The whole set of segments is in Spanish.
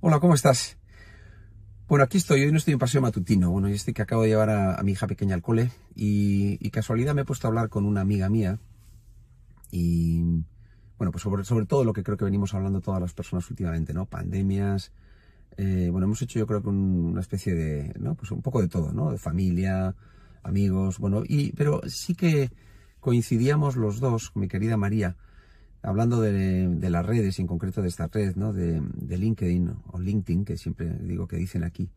Hola, ¿cómo estás? Bueno, aquí estoy, hoy no estoy en paseo matutino, bueno, yo estoy que acabo de llevar a, mi hija pequeña al cole y, casualidad me he puesto a hablar con una amiga mía y, bueno, pues sobre, todo lo que creo que venimos hablando todas las personas últimamente, ¿no? Pandemias, eh, bueno, hemos hecho yo creo que una especie de, ¿no? Pues un poco de todo, ¿no? De familia, amigos, bueno, y, pero sí que coincidíamos los dos, mi querida María, hablando de, las redes, y en concreto de esta red, ¿no? de, LinkedIn o LinkedIn, que siempre digo que dicen aquí,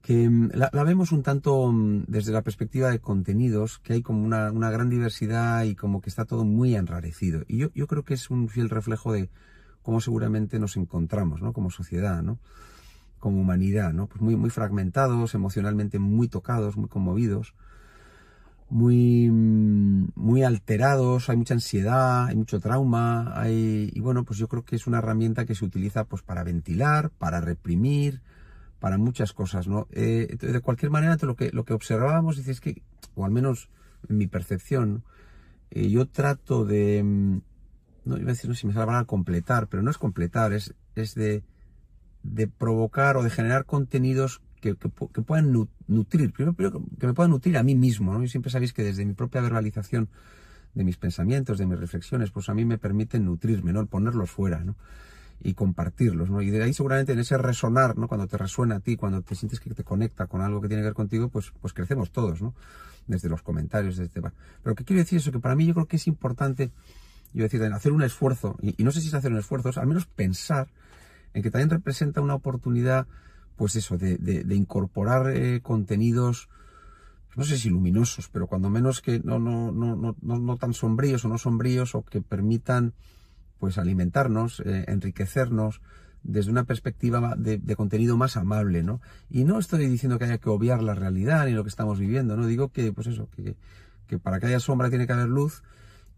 que mm, la, vemos un tanto mm, desde la perspectiva de contenidos, que hay como una, gran diversidad y como que está todo muy enrarecido. Y yo, yo creo que es un fiel reflejo de cómo seguramente nos encontramos, ¿no? Como sociedad, ¿no? Como humanidad, ¿no? Pues muy, muy fragmentados, emocionalmente muy tocados, muy conmovidos muy, muy alterados, hay mucha ansiedad, hay mucho trauma, hay, y bueno, pues yo creo que es una herramienta que se utiliza pues para ventilar, para reprimir, para muchas cosas, ¿no? Eh, de cualquier manera, lo que, lo que observábamos es que, o al menos en mi percepción, eh, yo trato de, mm, no iba a decir no, si me sale a completar, pero no es completar, es, es de, de provocar o de generar contenidos que, puedan nutrir, que me puedan nutrir a mí mismo, ¿no? Siempre sabéis que desde mi propia verbalización de mis pensamientos, de mis reflexiones, pues a mí me permiten nutrirme, ¿no? Ponerlos fuera, ¿no? Y compartirlos, ¿no? Y de ahí seguramente en ese resonar, ¿no? Cuando te resuena a ti, cuando te sientes que te conecta con algo que tiene que ver contigo, pues, pues crecemos todos, ¿no? Desde los comentarios, desde... Pero que quiero decir eso, que para mí yo creo que es importante, yo decir, hacer un esfuerzo, y, no sé si es hacer un esfuerzo, es al menos pensar en que también representa una oportunidad pues eso, de, de, incorporar eh, contenidos, no sé si luminosos, pero cuando menos que no, no, no, no, no tan sombríos o no sombríos o que permitan pues alimentarnos, eh, enriquecernos desde una perspectiva de, de, contenido más amable, ¿no? Y no estoy diciendo que haya que obviar la realidad ni lo que estamos viviendo, ¿no? Digo que, pues eso, que, que para que haya sombra tiene que haber luz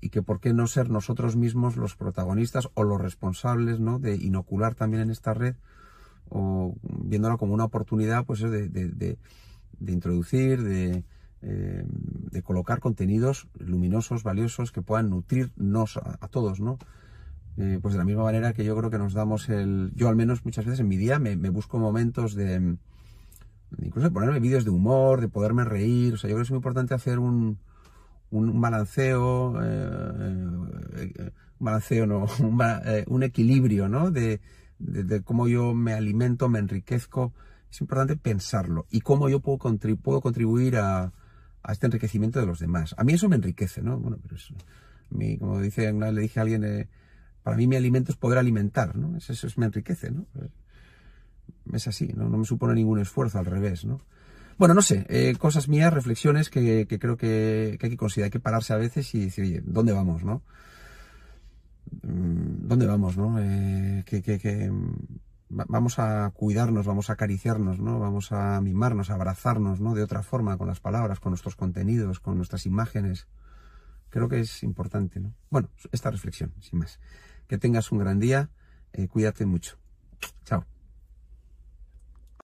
y que por qué no ser nosotros mismos los protagonistas o los responsables, ¿no? De inocular también en esta red o viéndola como una oportunidad pues de, de, introducir, de, eh, de colocar contenidos luminosos, valiosos, que puedan nutrirnos a, todos, ¿no? Eh, pues de la misma manera que yo creo que nos damos el... Yo al menos muchas veces en mi día me, busco momentos de... Incluso de ponerme vídeos de humor, de poderme reír. O sea, yo creo que es muy importante hacer un, un, balanceo, eh, un balanceo no, un, un equilibrio, ¿no? De, de, cómo yo me alimento, me enriquezco, es importante pensarlo y cómo yo puedo, contribuir a, este enriquecimiento de los demás. A mí eso me enriquece, ¿no? Bueno, pero es, mi, como dice, una le dije a alguien, eh, para mí mi alimento es poder alimentar, ¿no? Eso, eso me enriquece, ¿no? Pues, es así, ¿no? Me supone ningún esfuerzo, al revés, ¿no? Bueno, no sé, eh, cosas mías, reflexiones que, que creo que, que, hay que considerar, hay que pararse a veces y decir, oye, ¿dónde vamos, no? Mm, ¿dónde vamos, no? Eh, que, vamos a cuidarnos, vamos a acariciarnos, ¿no? Vamos a mimarnos, a abrazarnos, ¿no? De otra forma, con las palabras, con nuestros contenidos, con nuestras imágenes. Creo que es importante, ¿no? Bueno, esta reflexión, sin más. Que tengas un gran día, eh, cuídate mucho. Chao.